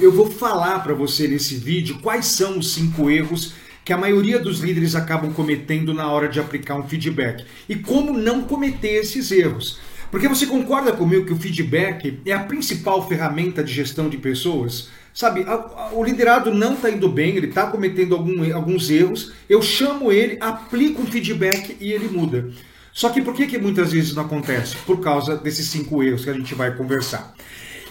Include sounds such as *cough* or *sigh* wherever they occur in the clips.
Eu vou falar para você nesse vídeo quais são os cinco erros que a maioria dos líderes acabam cometendo na hora de aplicar um feedback e como não cometer esses erros. Porque você concorda comigo que o feedback é a principal ferramenta de gestão de pessoas? Sabe, a, a, o liderado não está indo bem, ele está cometendo algum, alguns erros, eu chamo ele, aplico um feedback e ele muda. Só que por que, que muitas vezes não acontece? Por causa desses cinco erros que a gente vai conversar.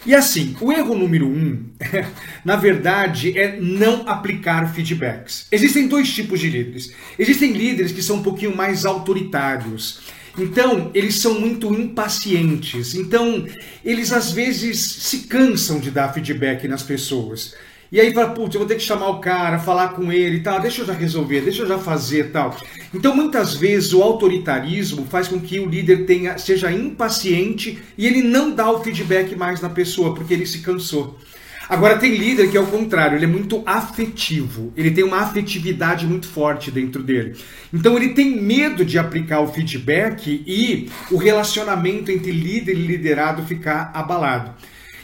E assim, o erro número um, *laughs* na verdade, é não aplicar feedbacks. Existem dois tipos de líderes. Existem líderes que são um pouquinho mais autoritários. Então, eles são muito impacientes. Então, eles às vezes se cansam de dar feedback nas pessoas. E aí fala, putz, eu vou ter que chamar o cara, falar com ele e tal, deixa eu já resolver, deixa eu já fazer tal. Então, muitas vezes, o autoritarismo faz com que o líder tenha, seja impaciente e ele não dá o feedback mais na pessoa, porque ele se cansou. Agora, tem líder que é o contrário, ele é muito afetivo, ele tem uma afetividade muito forte dentro dele. Então, ele tem medo de aplicar o feedback e o relacionamento entre líder e liderado ficar abalado.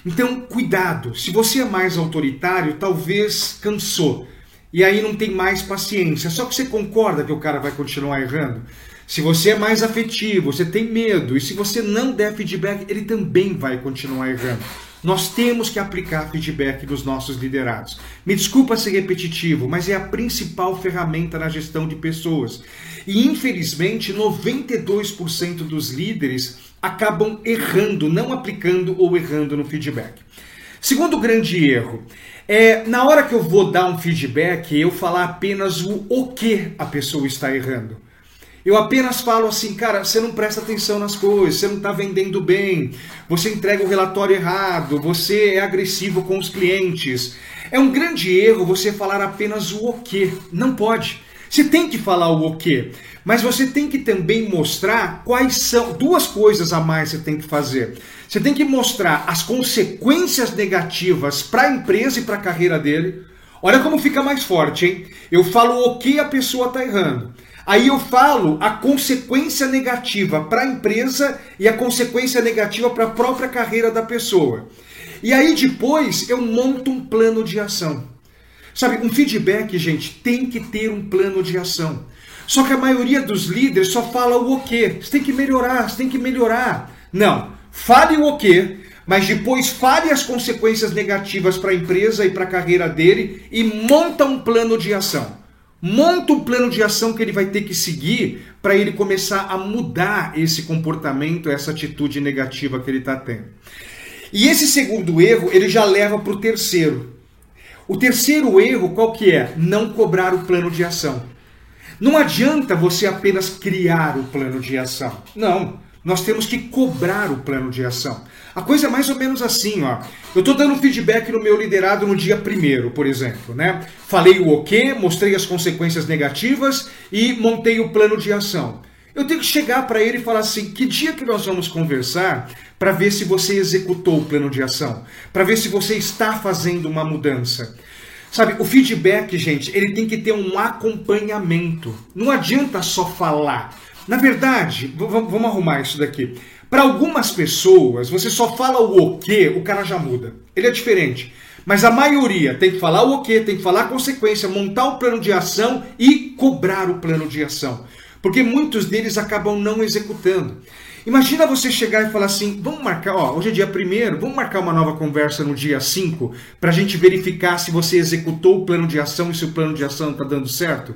Então, cuidado. Se você é mais autoritário, talvez cansou. E aí não tem mais paciência. Só que você concorda que o cara vai continuar errando? Se você é mais afetivo, você tem medo, e se você não der feedback, ele também vai continuar errando. Nós temos que aplicar feedback nos nossos liderados. Me desculpa ser repetitivo, mas é a principal ferramenta na gestão de pessoas. E infelizmente, 92% dos líderes acabam errando, não aplicando ou errando no feedback. Segundo grande erro, é na hora que eu vou dar um feedback, eu falar apenas o o que a pessoa está errando. Eu apenas falo assim, cara, você não presta atenção nas coisas, você não está vendendo bem, você entrega o relatório errado, você é agressivo com os clientes. É um grande erro você falar apenas o o que. Não pode. Você tem que falar o o que, mas você tem que também mostrar quais são duas coisas a mais você tem que fazer. Você tem que mostrar as consequências negativas para a empresa e para a carreira dele. Olha como fica mais forte, hein? Eu falo o que a pessoa está errando. Aí eu falo a consequência negativa para a empresa e a consequência negativa para a própria carreira da pessoa. E aí depois eu monto um plano de ação. Sabe, um feedback, gente, tem que ter um plano de ação. Só que a maioria dos líderes só fala o quê? Você tem que melhorar, você tem que melhorar. Não, fale o o quê, mas depois fale as consequências negativas para a empresa e para a carreira dele e monta um plano de ação. Monta um plano de ação que ele vai ter que seguir para ele começar a mudar esse comportamento, essa atitude negativa que ele está tendo. E esse segundo erro, ele já leva para o terceiro. O terceiro erro, qual que é? Não cobrar o plano de ação. Não adianta você apenas criar o plano de ação. Não, nós temos que cobrar o plano de ação. A coisa é mais ou menos assim, ó. Eu estou dando feedback no meu liderado no dia primeiro, por exemplo, né? Falei o ok, mostrei as consequências negativas e montei o plano de ação. Eu tenho que chegar para ele e falar assim: que dia que nós vamos conversar para ver se você executou o plano de ação, para ver se você está fazendo uma mudança. Sabe, o feedback, gente, ele tem que ter um acompanhamento. Não adianta só falar. Na verdade, vamos arrumar isso daqui. Para algumas pessoas, você só fala o o que, o cara já muda. Ele é diferente. Mas a maioria tem que falar o o que, tem que falar a consequência, montar o plano de ação e cobrar o plano de ação. Porque muitos deles acabam não executando. Imagina você chegar e falar assim: vamos marcar, ó, hoje é dia primeiro, vamos marcar uma nova conversa no dia 5 para a gente verificar se você executou o plano de ação e se o plano de ação está dando certo?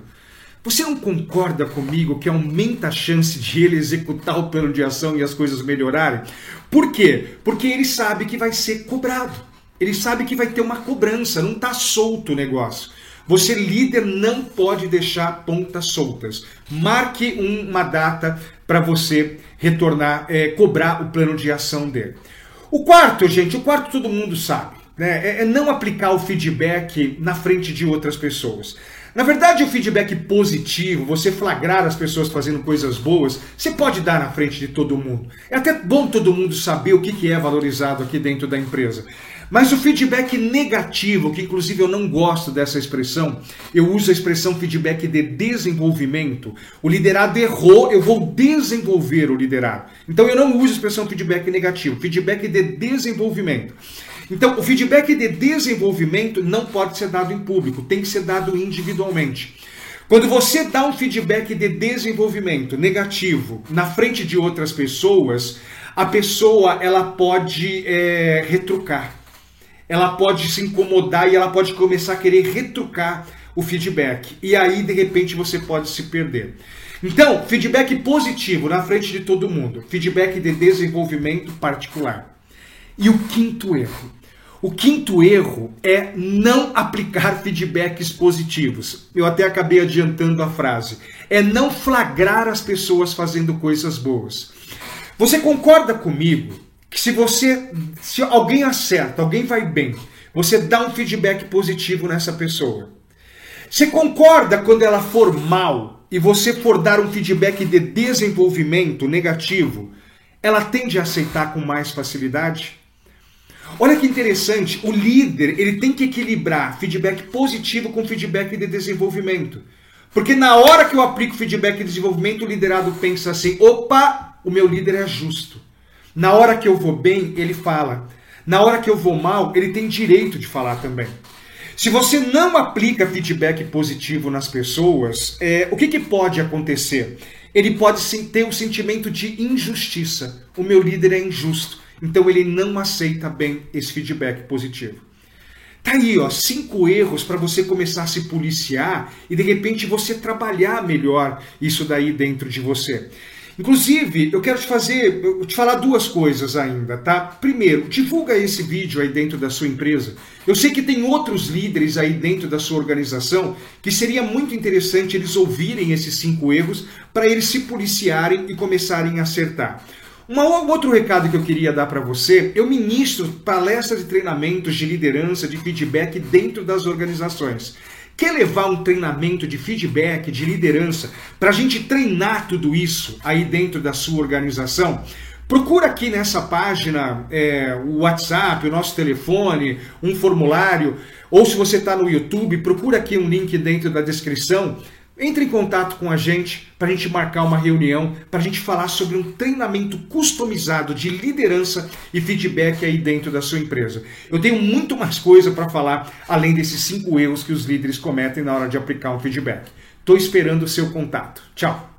Você não concorda comigo que aumenta a chance de ele executar o plano de ação e as coisas melhorarem? Por quê? Porque ele sabe que vai ser cobrado. Ele sabe que vai ter uma cobrança, não está solto o negócio. Você, líder, não pode deixar pontas soltas. Marque uma data para você retornar, é, cobrar o plano de ação dele. O quarto, gente, o quarto todo mundo sabe. Né? É, é não aplicar o feedback na frente de outras pessoas. Na verdade, o feedback positivo, você flagrar as pessoas fazendo coisas boas, você pode dar na frente de todo mundo. É até bom todo mundo saber o que é valorizado aqui dentro da empresa. Mas o feedback negativo, que inclusive eu não gosto dessa expressão, eu uso a expressão feedback de desenvolvimento. O liderado errou, eu vou desenvolver o liderado. Então eu não uso a expressão feedback negativo, feedback de desenvolvimento. Então, o feedback de desenvolvimento não pode ser dado em público, tem que ser dado individualmente. Quando você dá um feedback de desenvolvimento negativo na frente de outras pessoas, a pessoa ela pode é, retrucar, ela pode se incomodar e ela pode começar a querer retrucar o feedback. E aí, de repente, você pode se perder. Então, feedback positivo na frente de todo mundo, feedback de desenvolvimento particular. E o quinto erro. O quinto erro é não aplicar feedbacks positivos. Eu até acabei adiantando a frase. É não flagrar as pessoas fazendo coisas boas. Você concorda comigo que se você, se alguém acerta, alguém vai bem, você dá um feedback positivo nessa pessoa. Você concorda quando ela for mal e você for dar um feedback de desenvolvimento negativo, ela tende a aceitar com mais facilidade? Olha que interessante, o líder ele tem que equilibrar feedback positivo com feedback de desenvolvimento. Porque na hora que eu aplico feedback de desenvolvimento, o liderado pensa assim: opa, o meu líder é justo. Na hora que eu vou bem, ele fala. Na hora que eu vou mal, ele tem direito de falar também. Se você não aplica feedback positivo nas pessoas, é, o que, que pode acontecer? Ele pode ter um sentimento de injustiça. O meu líder é injusto. Então ele não aceita bem esse feedback positivo. Tá aí, ó, cinco erros para você começar a se policiar e de repente você trabalhar melhor isso daí dentro de você. Inclusive, eu quero te fazer, te falar duas coisas ainda, tá? Primeiro, divulga esse vídeo aí dentro da sua empresa. Eu sei que tem outros líderes aí dentro da sua organização que seria muito interessante eles ouvirem esses cinco erros para eles se policiarem e começarem a acertar. Um outro recado que eu queria dar para você, eu ministro palestras e treinamentos de liderança, de feedback dentro das organizações. Quer levar um treinamento de feedback, de liderança, para a gente treinar tudo isso aí dentro da sua organização? Procura aqui nessa página é, o WhatsApp, o nosso telefone, um formulário, ou se você está no YouTube, procura aqui um link dentro da descrição entre em contato com a gente para a gente marcar uma reunião, para a gente falar sobre um treinamento customizado de liderança e feedback aí dentro da sua empresa. Eu tenho muito mais coisa para falar além desses cinco erros que os líderes cometem na hora de aplicar um feedback. Estou esperando o seu contato. Tchau!